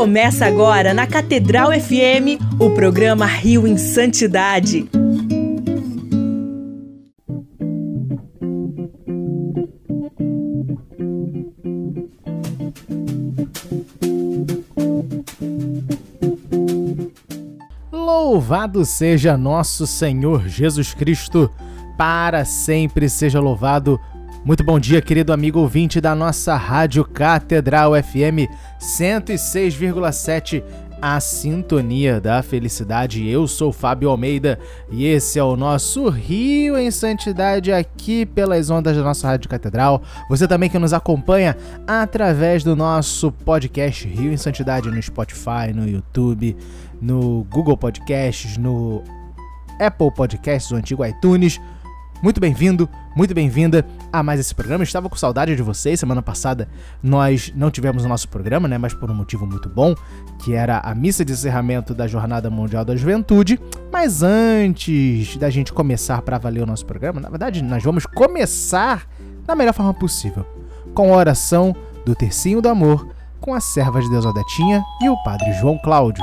Começa agora na Catedral FM o programa Rio em Santidade. Louvado seja nosso Senhor Jesus Cristo, para sempre seja louvado. Muito bom dia, querido amigo ouvinte da nossa Rádio Catedral FM 106,7, a sintonia da felicidade. Eu sou Fábio Almeida e esse é o nosso Rio em Santidade aqui pelas ondas da nossa Rádio Catedral. Você também que nos acompanha através do nosso podcast Rio em Santidade no Spotify, no YouTube, no Google Podcasts, no Apple Podcasts, o antigo iTunes. Muito bem-vindo, muito bem-vinda a mais esse programa. Estava com saudade de vocês. Semana passada nós não tivemos o nosso programa, né? Mas por um motivo muito bom, que era a missa de encerramento da Jornada Mundial da Juventude. Mas antes da gente começar para valer o nosso programa, na verdade, nós vamos começar da melhor forma possível, com a oração do Tercinho do Amor, com a serva de Deus Odetinha e o Padre João Cláudio.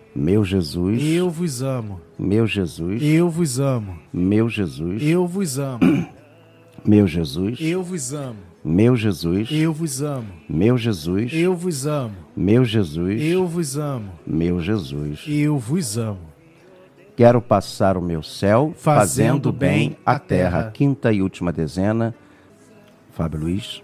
Meu Jesus, Eu vos amo. meu Jesus, Eu vos amo. meu Jesus, Eu vos amo. meu Jesus, Eu vos amo. meu Jesus, Eu vos amo. meu Jesus, Eu vos amo. meu Jesus, Eu vos amo. meu Jesus. Eu vos amo. Quero passar o meu céu Fazendo fazendo bem a terra. terra. Quinta e última dezena. Fábio Luiz,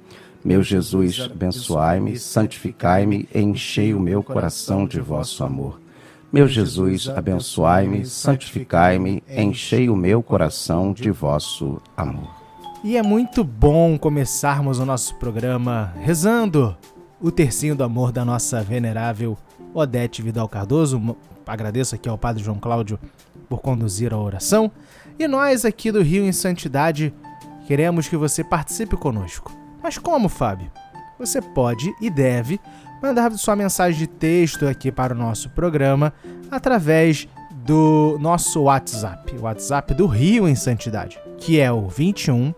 Meu Jesus, abençoai-me, santificai-me, enchei o meu coração de vosso amor. Meu Jesus, abençoai-me, santificai-me, enchei o meu coração de vosso amor. E é muito bom começarmos o nosso programa rezando o tercinho do amor da nossa venerável Odete Vidal Cardoso. Agradeço aqui ao Padre João Cláudio por conduzir a oração. E nós aqui do Rio em Santidade queremos que você participe conosco. Mas como, Fábio? Você pode e deve mandar sua mensagem de texto aqui para o nosso programa através do nosso WhatsApp, o WhatsApp do Rio em Santidade, que é o 21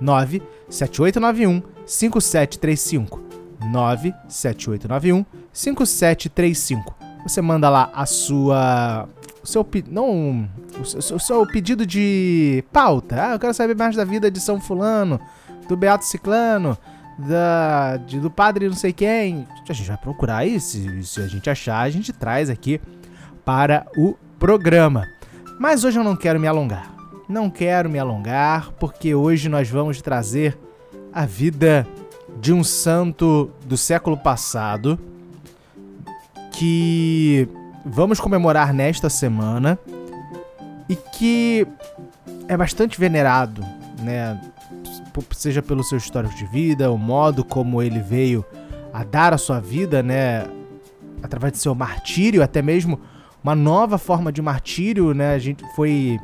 97891 5735. 97891 5735. Você manda lá a sua o seu não o seu, o seu pedido de pauta. Ah, eu quero saber mais da vida de São Fulano, do Beato Ciclano, da de- do padre não sei quem. A gente vai procurar se, se a gente achar, a gente traz aqui para o programa. Mas hoje eu não quero me alongar. não quero me alongar, porque hoje nós vamos trazer a vida de um santo do século passado que vamos comemorar nesta semana e que é bastante venerado, né? Seja pelo seu histórico de vida, o modo como ele veio a dar a sua vida, né? Através de seu martírio, até mesmo uma nova forma de martírio, né? A gente foi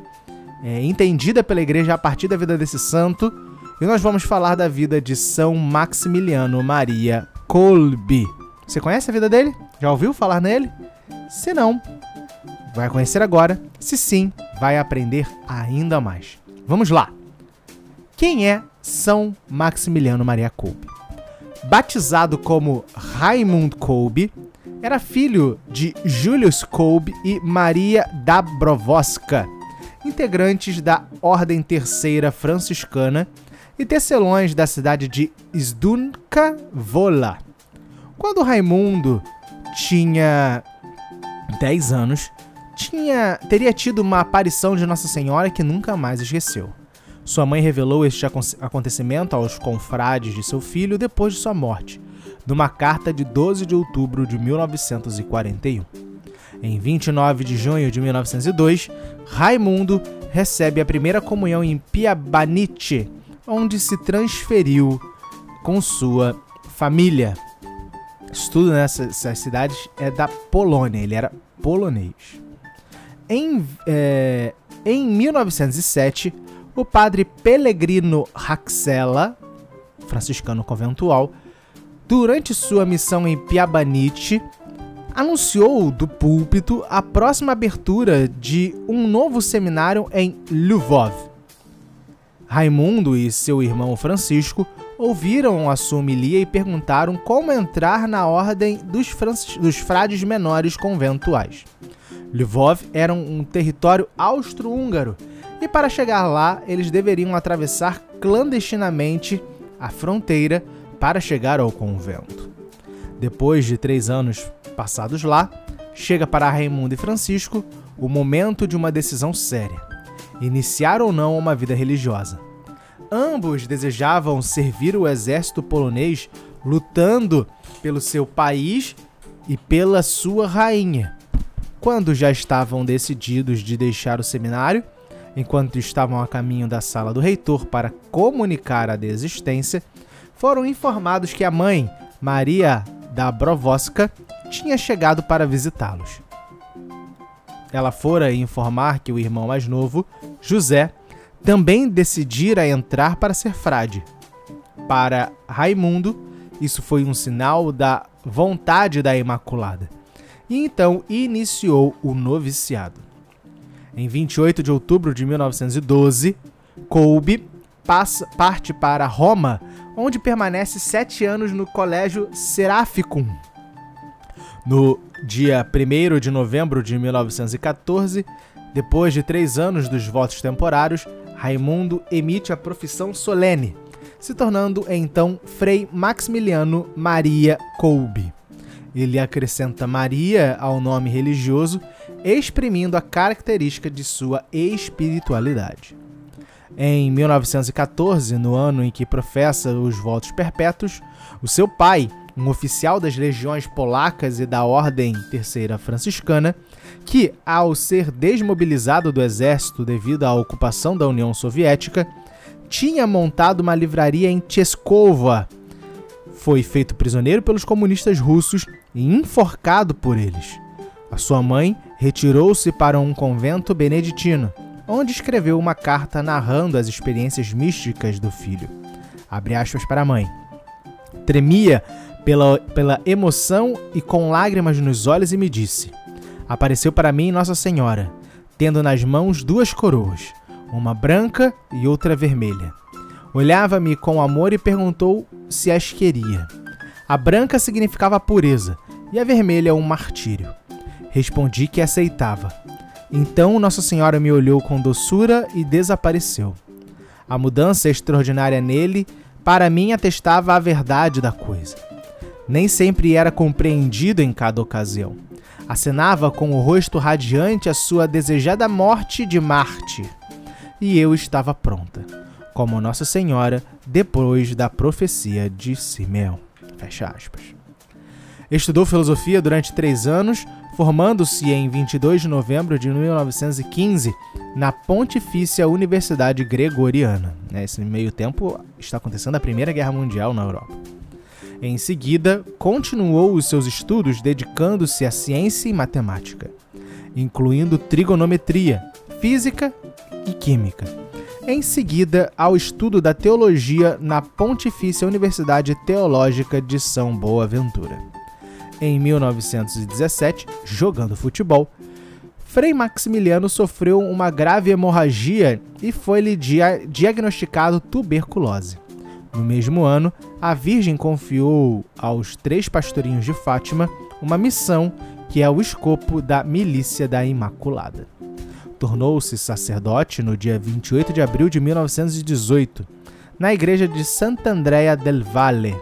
é, entendida pela igreja a partir da vida desse santo. E nós vamos falar da vida de São Maximiliano Maria Kolbe. Você conhece a vida dele? Já ouviu falar nele? Se não, vai conhecer agora. Se sim, vai aprender ainda mais. Vamos lá! Quem é São Maximiliano Maria Kolbe? Batizado como Raimund Kolbe, era filho de Julius Kolbe e Maria Dabrowska, integrantes da Ordem Terceira Franciscana e tecelões da cidade de Zdunka Vola. Quando Raimundo tinha 10 anos, tinha, teria tido uma aparição de Nossa Senhora que nunca mais esqueceu. Sua mãe revelou este acontecimento aos confrades de seu filho depois de sua morte, numa carta de 12 de outubro de 1941. Em 29 de junho de 1902, Raimundo recebe a primeira comunhão em Piabanite, onde se transferiu com sua família. Estudo nessas cidades é da Polônia, ele era polonês. Em, é, em 1907, o padre Pellegrino Raxella, franciscano conventual, durante sua missão em Piabanite, anunciou do púlpito a próxima abertura de um novo seminário em Lvov. Raimundo e seu irmão Francisco ouviram a sua homilia e perguntaram como entrar na ordem dos, dos frades menores conventuais. Lvov era um território austro-húngaro e para chegar lá eles deveriam atravessar clandestinamente a fronteira para chegar ao convento. Depois de três anos passados lá, chega para Raimundo e Francisco o momento de uma decisão séria: iniciar ou não uma vida religiosa. Ambos desejavam servir o exército polonês lutando pelo seu país e pela sua rainha. Quando já estavam decididos de deixar o seminário, enquanto estavam a caminho da sala do reitor para comunicar a desistência, foram informados que a mãe, Maria Dabrowska, tinha chegado para visitá-los. Ela fora informar que o irmão mais novo, José, também decidira entrar para ser frade. Para Raimundo, isso foi um sinal da vontade da Imaculada. E então iniciou o noviciado. Em 28 de outubro de 1912, Kolbe passa, parte para Roma, onde permanece sete anos no Colégio Seraficum. No dia 1 de novembro de 1914, depois de três anos dos votos temporários, Raimundo emite a profissão solene, se tornando então Frei Maximiliano Maria Kolbe. Ele acrescenta Maria ao nome religioso, exprimindo a característica de sua espiritualidade. Em 1914, no ano em que professa os votos perpétuos, o seu pai, um oficial das legiões polacas e da Ordem Terceira Franciscana, que, ao ser desmobilizado do exército devido à ocupação da União Soviética, tinha montado uma livraria em Cheskova. Foi feito prisioneiro pelos comunistas russos e enforcado por eles. A sua mãe retirou-se para um convento beneditino, onde escreveu uma carta narrando as experiências místicas do filho. Abre aspas para a mãe. Tremia pela, pela emoção e com lágrimas nos olhos e me disse: Apareceu para mim Nossa Senhora, tendo nas mãos duas coroas, uma branca e outra vermelha. Olhava-me com amor e perguntou se as queria. A branca significava pureza e a vermelha um martírio. Respondi que aceitava. Então Nossa Senhora me olhou com doçura e desapareceu. A mudança extraordinária nele, para mim, atestava a verdade da coisa nem sempre era compreendido em cada ocasião. Acenava com o rosto radiante a sua desejada morte de Marte. e eu estava pronta, como Nossa Senhora depois da profecia de Simeão. Fecha aspas. Estudou filosofia durante três anos, formando-se em 22 de novembro de 1915 na Pontifícia Universidade Gregoriana. Nesse meio tempo está acontecendo a Primeira Guerra Mundial na Europa. Em seguida, continuou os seus estudos dedicando-se à ciência e matemática, incluindo trigonometria, física e química. Em seguida, ao estudo da teologia na Pontifícia Universidade Teológica de São Boaventura. Em 1917, jogando futebol, Frei Maximiliano sofreu uma grave hemorragia e foi-lhe dia diagnosticado tuberculose. No mesmo ano, a Virgem confiou aos três pastorinhos de Fátima uma missão que é o escopo da Milícia da Imaculada. Tornou-se sacerdote no dia 28 de abril de 1918, na igreja de Santa Andrea del Valle.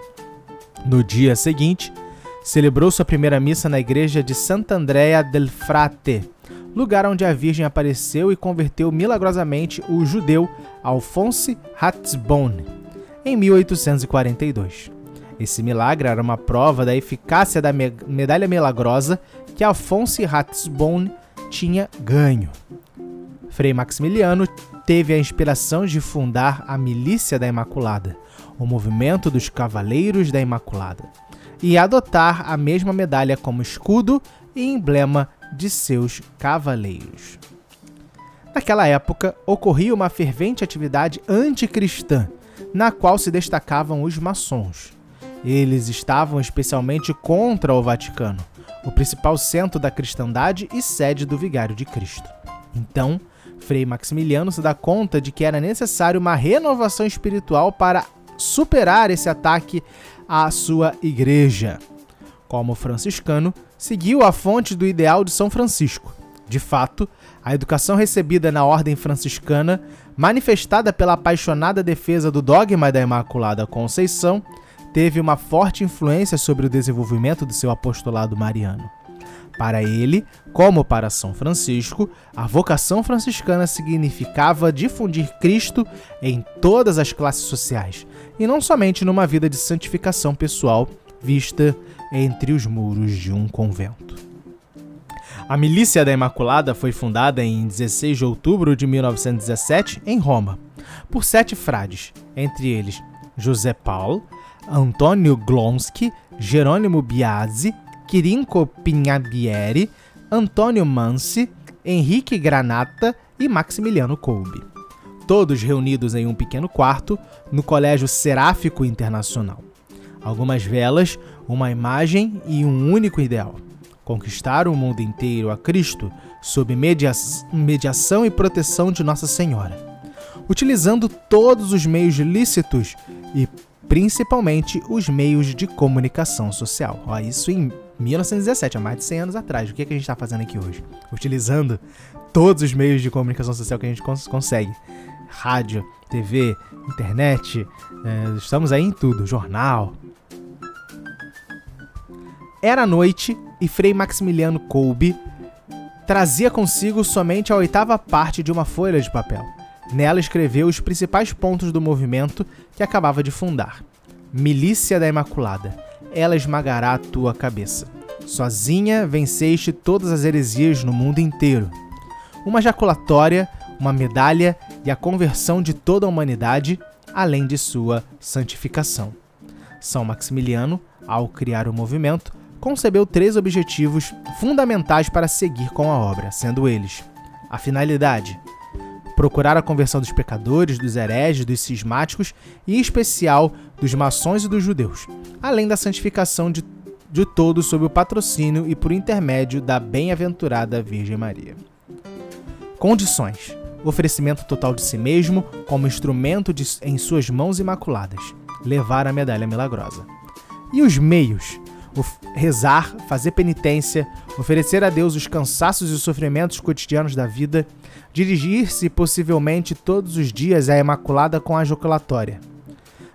No dia seguinte, celebrou sua primeira missa na igreja de Santa Andrea del Frate, lugar onde a Virgem apareceu e converteu milagrosamente o judeu Alphonse Ratzbone em 1842. Esse milagre era uma prova da eficácia da medalha milagrosa que Alphonse Ratzbone tinha ganho. Frei Maximiliano teve a inspiração de fundar a Milícia da Imaculada, o movimento dos Cavaleiros da Imaculada, e adotar a mesma medalha como escudo e emblema de seus cavaleiros. Naquela época, ocorria uma fervente atividade anticristã, na qual se destacavam os maçons. Eles estavam especialmente contra o Vaticano, o principal centro da cristandade e sede do Vigário de Cristo. Então, Frei Maximiliano se dá conta de que era necessário uma renovação espiritual para superar esse ataque à sua igreja. Como franciscano, seguiu a fonte do ideal de São Francisco. De fato, a educação recebida na ordem franciscana, manifestada pela apaixonada defesa do dogma da Imaculada Conceição, teve uma forte influência sobre o desenvolvimento do seu apostolado mariano. Para ele, como para São Francisco, a vocação franciscana significava difundir Cristo em todas as classes sociais, e não somente numa vida de santificação pessoal vista entre os muros de um convento. A Milícia da Imaculada foi fundada em 16 de outubro de 1917 em Roma, por sete frades, entre eles José Paulo, Antônio Glonsky, Jerônimo Biasi, Quirinco Pinhabieri, Antônio Mansi, Henrique Granata e Maximiliano Kolbe. Todos reunidos em um pequeno quarto no Colégio Seráfico Internacional. Algumas velas, uma imagem e um único ideal: conquistar o mundo inteiro a Cristo sob media mediação e proteção de Nossa Senhora, utilizando todos os meios lícitos e principalmente os meios de comunicação social. Ó, isso em 1917, há mais de 100 anos atrás. O que, é que a gente está fazendo aqui hoje? Utilizando todos os meios de comunicação social que a gente cons consegue: rádio, TV, internet, é, estamos aí em tudo, jornal. Era noite e Frei Maximiliano Kolbe trazia consigo somente a oitava parte de uma folha de papel. Nela escreveu os principais pontos do movimento que acabava de fundar. Milícia da Imaculada ela esmagará a tua cabeça. Sozinha venceste todas as heresias no mundo inteiro. Uma jaculatória, uma medalha e a conversão de toda a humanidade, além de sua santificação. São Maximiliano, ao criar o movimento, concebeu três objetivos fundamentais para seguir com a obra, sendo eles: a finalidade, procurar a conversão dos pecadores, dos hereges, dos cismáticos e, em especial, dos maçons e dos judeus, além da santificação de, de todos sob o patrocínio e por intermédio da bem-aventurada Virgem Maria. Condições: oferecimento total de si mesmo como instrumento de, em suas mãos imaculadas, levar a medalha milagrosa. E os meios: rezar, fazer penitência, oferecer a Deus os cansaços e os sofrimentos cotidianos da vida, dirigir-se possivelmente todos os dias à Imaculada com a joculatória.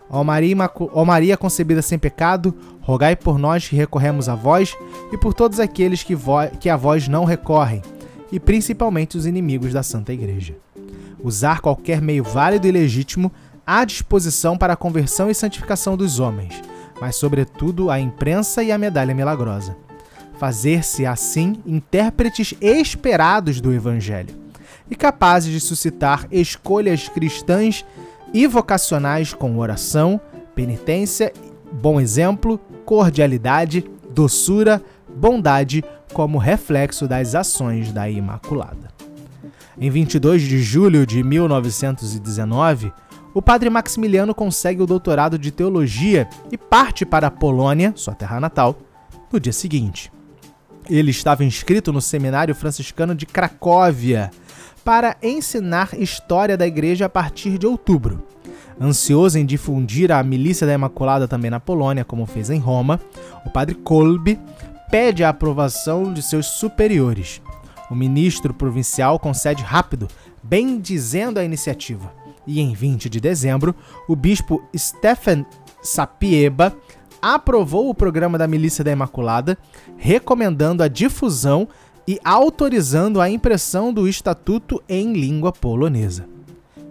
Ó Maria, ó Maria concebida sem pecado, rogai por nós que recorremos a vós e por todos aqueles que, que a vós não recorrem, e principalmente os inimigos da Santa Igreja. usar qualquer meio válido e legítimo à disposição para a conversão e santificação dos homens, mas, sobretudo, a imprensa e a medalha milagrosa. Fazer-se, assim, intérpretes esperados do Evangelho e capazes de suscitar escolhas cristãs e vocacionais com oração, penitência, bom exemplo, cordialidade, doçura, bondade como reflexo das ações da Imaculada. Em 22 de julho de 1919, o padre Maximiliano consegue o doutorado de teologia e parte para a Polônia, sua terra natal, no dia seguinte. Ele estava inscrito no Seminário Franciscano de Cracóvia para ensinar história da igreja a partir de outubro. Ansioso em difundir a milícia da Imaculada também na Polônia, como fez em Roma, o padre Kolbe pede a aprovação de seus superiores. O ministro provincial concede rápido, bem dizendo a iniciativa e em 20 de dezembro, o bispo Stephen Sapieba aprovou o programa da Milícia da Imaculada, recomendando a difusão e autorizando a impressão do estatuto em língua polonesa.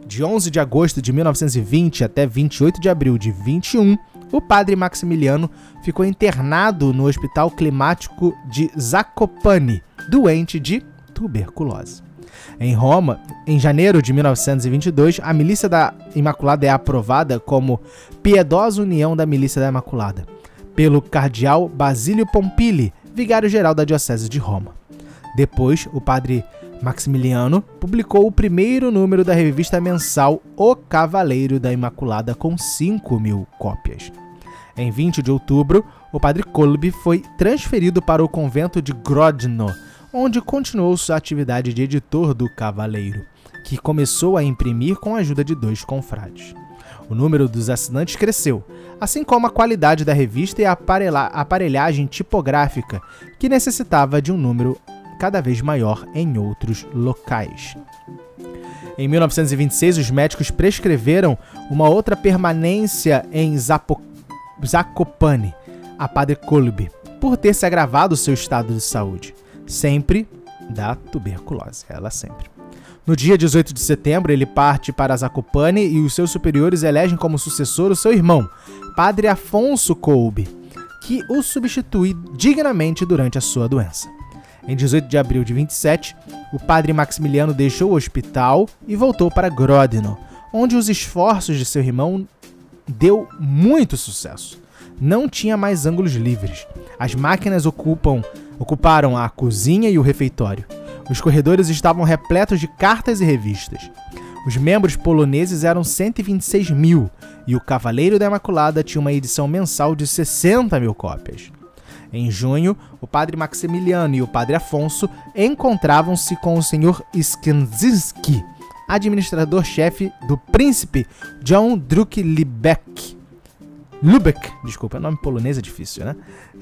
De 11 de agosto de 1920 até 28 de abril de 21, o padre Maximiliano ficou internado no Hospital Climático de Zakopane, doente de tuberculose. Em Roma, em janeiro de 1922, a Milícia da Imaculada é aprovada como Piedosa União da Milícia da Imaculada, pelo cardeal Basílio Pompili, vigário-geral da Diocese de Roma. Depois, o padre Maximiliano publicou o primeiro número da revista mensal O Cavaleiro da Imaculada com 5 mil cópias. Em 20 de outubro, o padre Kolbe foi transferido para o convento de Grodno, onde continuou sua atividade de editor do Cavaleiro, que começou a imprimir com a ajuda de dois confrades. O número dos assinantes cresceu, assim como a qualidade da revista e a aparelhagem tipográfica, que necessitava de um número cada vez maior em outros locais. Em 1926, os médicos prescreveram uma outra permanência em Zapo Zakopane, a Padre Kolbe, por ter se agravado seu estado de saúde sempre da tuberculose, ela sempre. No dia 18 de setembro, ele parte para Zakopane e os seus superiores elegem como sucessor o seu irmão, Padre Afonso Kolbe, que o substitui dignamente durante a sua doença. Em 18 de abril de 27, o padre Maximiliano deixou o hospital e voltou para Grodno, onde os esforços de seu irmão deu muito sucesso. Não tinha mais ângulos livres. As máquinas ocupam Ocuparam a cozinha e o refeitório. Os corredores estavam repletos de cartas e revistas. Os membros poloneses eram 126 mil e o Cavaleiro da Imaculada tinha uma edição mensal de 60 mil cópias. Em junho, o padre Maximiliano e o padre Afonso encontravam-se com o senhor Skanzinski, administrador-chefe do príncipe John Druk Liebeck. Lubeck, desculpa, é nome polonês é difícil, né?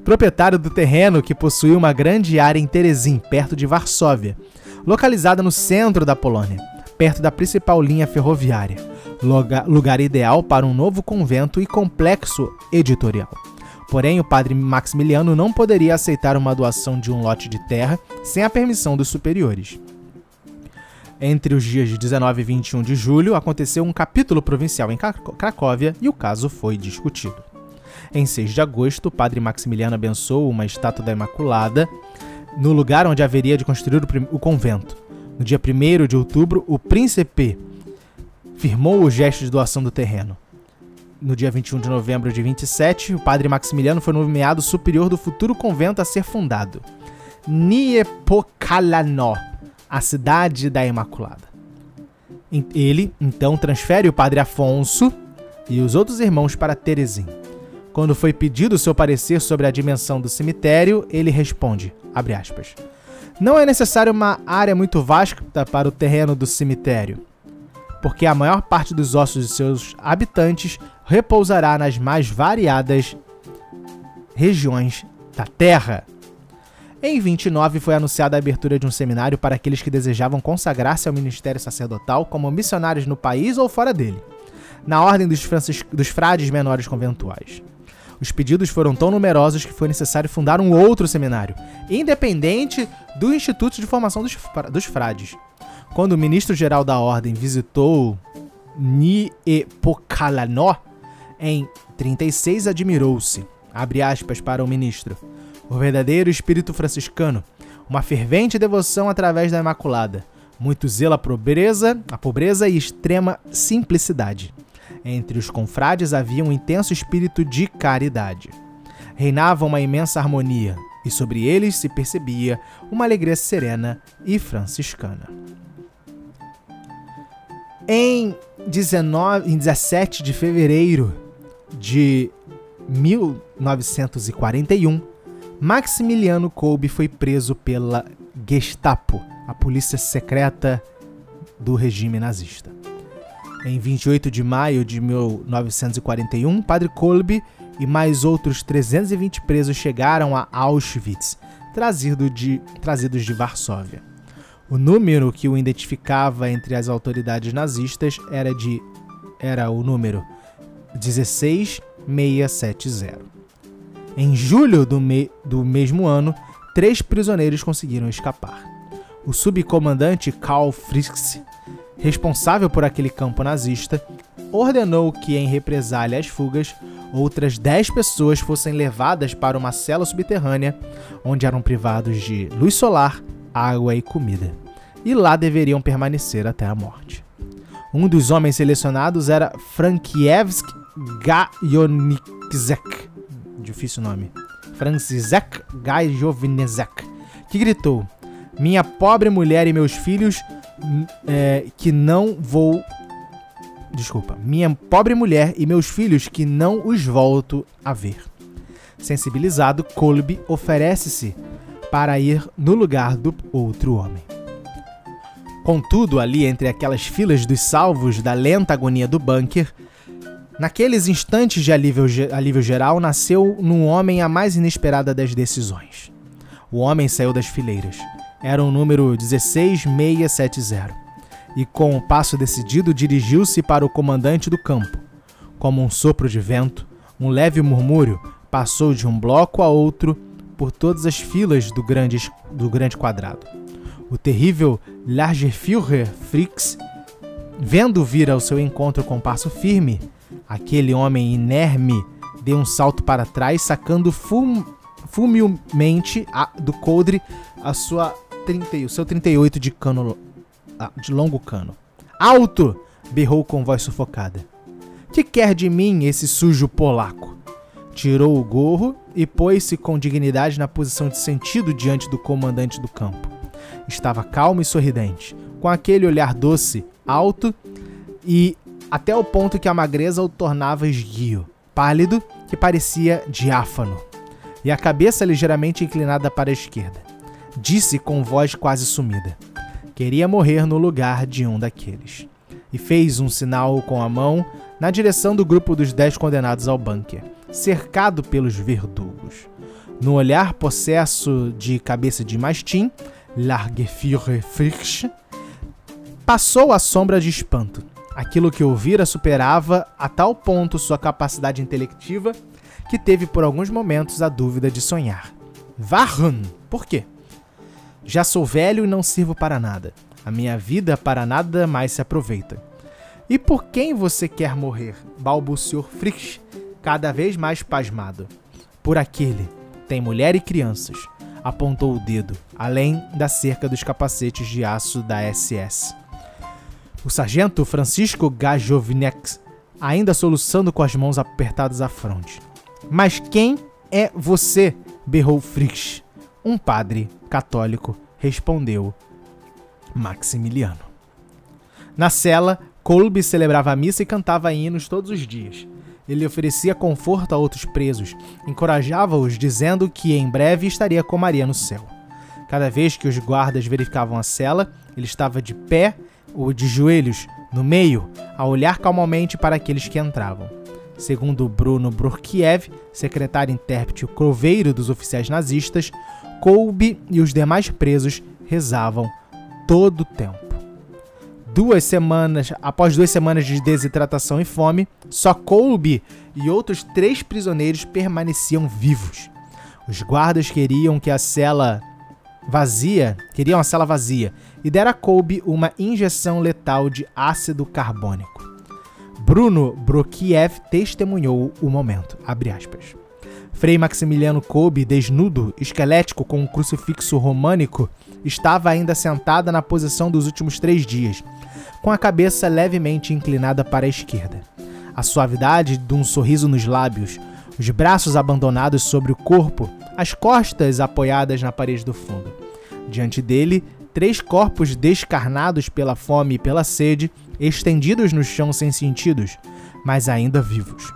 Proprietário do terreno que possuía uma grande área em Terezin, perto de Varsóvia, localizada no centro da Polônia, perto da principal linha ferroviária, lugar ideal para um novo convento e complexo editorial. Porém, o padre Maximiliano não poderia aceitar uma doação de um lote de terra sem a permissão dos superiores. Entre os dias de 19 e 21 de julho, aconteceu um capítulo provincial em Cracóvia e o caso foi discutido. Em 6 de agosto, o padre Maximiliano abençoou uma estátua da Imaculada no lugar onde haveria de construir o, convento. No dia 1 de outubro, o príncipe firmou o gesto de doação do terreno. No dia 21 de novembro de 27, o padre Maximiliano foi nomeado superior do futuro convento a ser fundado. Niepokalanó a cidade da Imaculada. Ele, então, transfere o padre Afonso e os outros irmãos para Teresim. Quando foi pedido seu parecer sobre a dimensão do cemitério, ele responde, aspas, Não é necessário uma área muito vasta para o terreno do cemitério, porque a maior parte dos ossos de seus habitantes repousará nas mais variadas regiões da terra. Em 29 foi anunciada a abertura de um seminário para aqueles que desejavam consagrar-se ao ministério sacerdotal como missionários no país ou fora dele, na ordem dos, dos frades menores conventuais. Os pedidos foram tão numerosos que foi necessário fundar um outro seminário, independente do Instituto de Formação dos, dos Frades. Quando o ministro-geral da ordem visitou Niepocalanó, em 36 admirou-se, abre aspas para o ministro, o verdadeiro espírito franciscano, uma fervente devoção através da Imaculada, muito zelo à pobreza, à pobreza e extrema simplicidade. Entre os confrades havia um intenso espírito de caridade. Reinava uma imensa harmonia, e sobre eles se percebia uma alegria serena e franciscana. Em, 19, em 17 de fevereiro de 1941, Maximiliano Kolbe foi preso pela Gestapo, a polícia secreta do regime nazista. Em 28 de maio de 1941, Padre Kolbe e mais outros 320 presos chegaram a Auschwitz, trazido de, trazidos de Varsóvia. O número que o identificava entre as autoridades nazistas era de era o número 16670. Em julho do, me, do mesmo ano, três prisioneiros conseguiram escapar. O subcomandante Karl Fritz, responsável por aquele campo nazista, ordenou que, em represália às fugas, outras dez pessoas fossem levadas para uma cela subterrânea, onde eram privados de luz solar, água e comida. E lá deveriam permanecer até a morte. Um dos homens selecionados era Frankiewicz Gajoniczek. Difícil nome. Franciszek Gajowniczek. Que gritou: Minha pobre mulher e meus filhos é, que não vou. Desculpa. Minha pobre mulher e meus filhos que não os volto a ver. Sensibilizado, Colby oferece-se para ir no lugar do outro homem. Contudo, ali entre aquelas filas dos salvos da lenta agonia do bunker, naqueles instantes de alívio, alívio geral, nasceu num homem a mais inesperada das decisões. O homem saiu das fileiras. Era o número 16670. E com um passo decidido dirigiu-se para o comandante do campo. Como um sopro de vento, um leve murmúrio passou de um bloco a outro por todas as filas do grande, do grande quadrado. O terrível Largeführer Frix, vendo vir ao seu encontro com passo firme, aquele homem inerme deu um salto para trás, sacando fum, fulminante do coldre a sua 30, o seu 38 de cano ah, de longo cano. Alto! berrou com voz sufocada. Que quer de mim esse sujo polaco? Tirou o gorro e pôs-se com dignidade na posição de sentido diante do comandante do campo. Estava calmo e sorridente, com aquele olhar doce, alto e até o ponto que a magreza o tornava esguio, pálido, que parecia diáfano, e a cabeça ligeiramente inclinada para a esquerda. Disse com voz quase sumida: Queria morrer no lugar de um daqueles. E fez um sinal com a mão na direção do grupo dos dez condenados ao bunker, cercado pelos verdugos. No olhar possesso de cabeça de mastim, Largeführer Frisch, passou a sombra de espanto. Aquilo que ouvira superava a tal ponto sua capacidade intelectiva que teve por alguns momentos a dúvida de sonhar. Warum? Por quê? Já sou velho e não sirvo para nada. A minha vida para nada mais se aproveita. E por quem você quer morrer? balbuciou Frisch, cada vez mais pasmado. Por aquele. Tem mulher e crianças apontou o dedo, além da cerca dos capacetes de aço da SS. O sargento Francisco Gajovnex, ainda soluçando com as mãos apertadas à fronte. Mas quem é você? berrou Frix. Um padre católico, respondeu Maximiliano. Na cela, Kolbe celebrava a missa e cantava hinos todos os dias. Ele oferecia conforto a outros presos, encorajava-os dizendo que em breve estaria com Maria no céu. Cada vez que os guardas verificavam a cela, ele estava de pé ou de joelhos no meio, a olhar calmamente para aqueles que entravam. Segundo Bruno Burkiev, secretário intérprete croveiro dos oficiais nazistas, Kolbe e os demais presos rezavam todo o tempo duas semanas, após duas semanas de desidratação e fome, só Colby e outros três prisioneiros permaneciam vivos. Os guardas queriam que a cela vazia, queria uma cela vazia, e dera a Kolbe uma injeção letal de ácido carbônico. Bruno Brokiev testemunhou o momento. Frei Maximiliano Kolbe, desnudo, esquelético com um crucifixo românico, estava ainda sentada na posição dos últimos três dias, com a cabeça levemente inclinada para a esquerda. A suavidade de um sorriso nos lábios, os braços abandonados sobre o corpo, as costas apoiadas na parede do fundo. Diante dele, três corpos descarnados pela fome e pela sede, estendidos no chão sem sentidos, mas ainda vivos.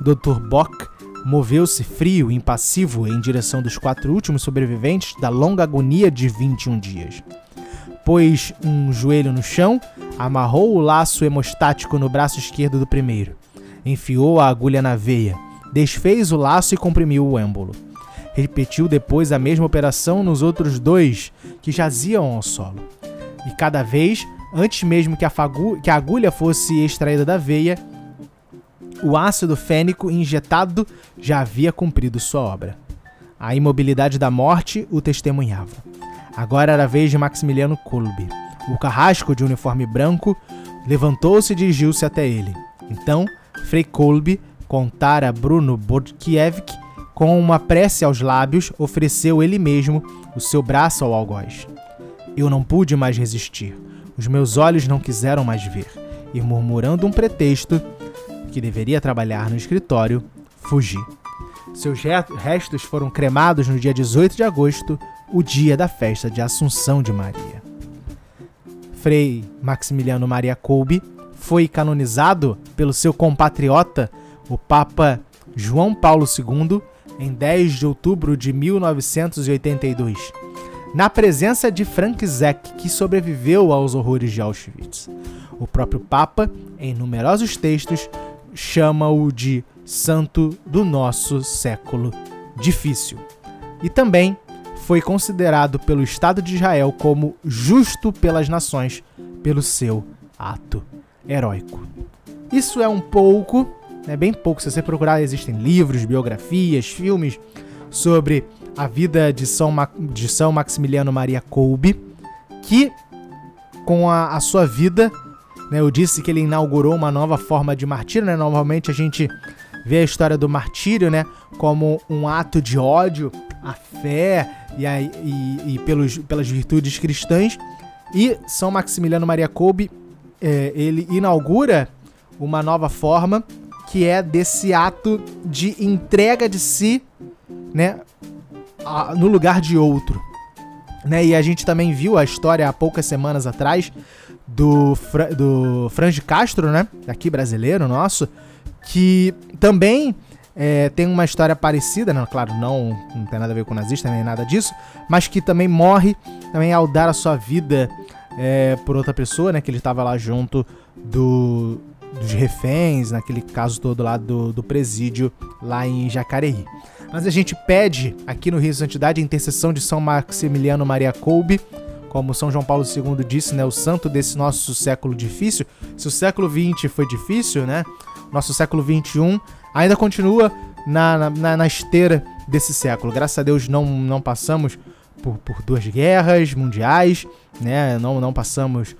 Dr. Bock moveu-se frio e impassivo em direção dos quatro últimos sobreviventes da longa agonia de 21 dias. Pôs um joelho no chão, amarrou o laço hemostático no braço esquerdo do primeiro, enfiou a agulha na veia, desfez o laço e comprimiu o êmbolo. Repetiu depois a mesma operação nos outros dois que jaziam ao solo. E cada vez, antes mesmo que a, que a agulha fosse extraída da veia, o ácido fênico injetado já havia cumprido sua obra. A imobilidade da morte o testemunhava. Agora era a vez de Maximiliano Kolbe. O carrasco de uniforme branco levantou-se e dirigiu-se até ele. Então, Frei Kolbe contara Bruno Bodkiewicz com uma prece aos lábios, ofereceu ele mesmo o seu braço ao algoz. Eu não pude mais resistir. Os meus olhos não quiseram mais ver. E murmurando um pretexto, que deveria trabalhar no escritório, fugi. Seus restos foram cremados no dia 18 de agosto, o dia da festa de Assunção de Maria. Frei Maximiliano Maria Kolbe foi canonizado pelo seu compatriota, o Papa João Paulo II, em 10 de outubro de 1982, na presença de Frank Zeck, que sobreviveu aos horrores de Auschwitz. O próprio Papa, em numerosos textos, chama-o de santo do nosso século difícil. E também foi considerado pelo Estado de Israel como justo pelas nações pelo seu ato heróico. Isso é um pouco, é bem pouco. Se você procurar, existem livros, biografias, filmes sobre a vida de São, Ma de São Maximiliano Maria Kolbe, que com a, a sua vida né? Eu disse que ele inaugurou uma nova forma de martírio, né? Normalmente a gente vê a história do martírio, né? Como um ato de ódio à fé e, a, e, e pelos, pelas virtudes cristãs. E São Maximiliano Maria Kolbe, é, ele inaugura uma nova forma que é desse ato de entrega de si, né? A, no lugar de outro. Né? E a gente também viu a história há poucas semanas atrás do, Fra do Franz Castro, né? Aqui brasileiro nosso, que também é, tem uma história parecida, né? claro, não, não tem nada a ver com nazista nem nada disso, mas que também morre também ao dar a sua vida é, por outra pessoa, né? Que ele estava lá junto do, dos reféns, naquele caso todo lá do, do presídio lá em Jacareí. Mas a gente pede aqui no Rio de Santidade a intercessão de São Maximiliano Maria Kolbe, como São João Paulo II disse, né, o santo desse nosso século difícil. Se o século XX foi difícil, né, nosso século XXI ainda continua na, na, na esteira desse século. Graças a Deus não, não passamos por, por duas guerras mundiais, né, não, não passamos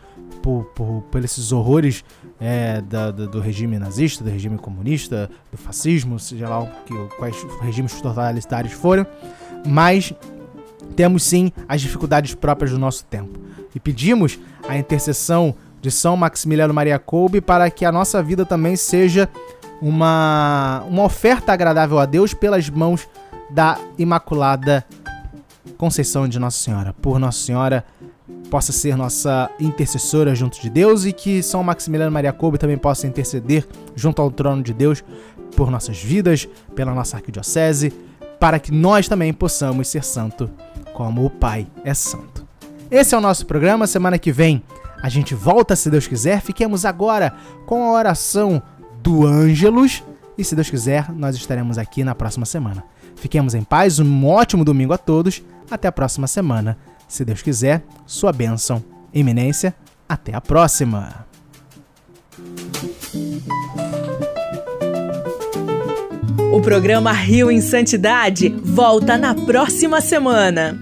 por, por, por esses horrores é, da, do regime nazista, do regime comunista, do fascismo, seja lá que, quais regimes totalitários foram, mas temos sim as dificuldades próprias do nosso tempo. E pedimos a intercessão de São Maximiliano Maria Kolbe para que a nossa vida também seja uma, uma oferta agradável a Deus pelas mãos da Imaculada Conceição de Nossa Senhora. Por Nossa Senhora possa ser nossa intercessora junto de Deus e que São Maximiliano Maria Kolbe também possa interceder junto ao trono de Deus por nossas vidas, pela nossa arquidiocese, para que nós também possamos ser santo como o Pai é santo. Esse é o nosso programa. Semana que vem a gente volta, se Deus quiser. Fiquemos agora com a oração do Ângelus. E se Deus quiser, nós estaremos aqui na próxima semana. Fiquemos em paz, um ótimo domingo a todos. Até a próxima semana. Se Deus quiser, sua bênção, eminência. Até a próxima! O programa Rio em Santidade volta na próxima semana.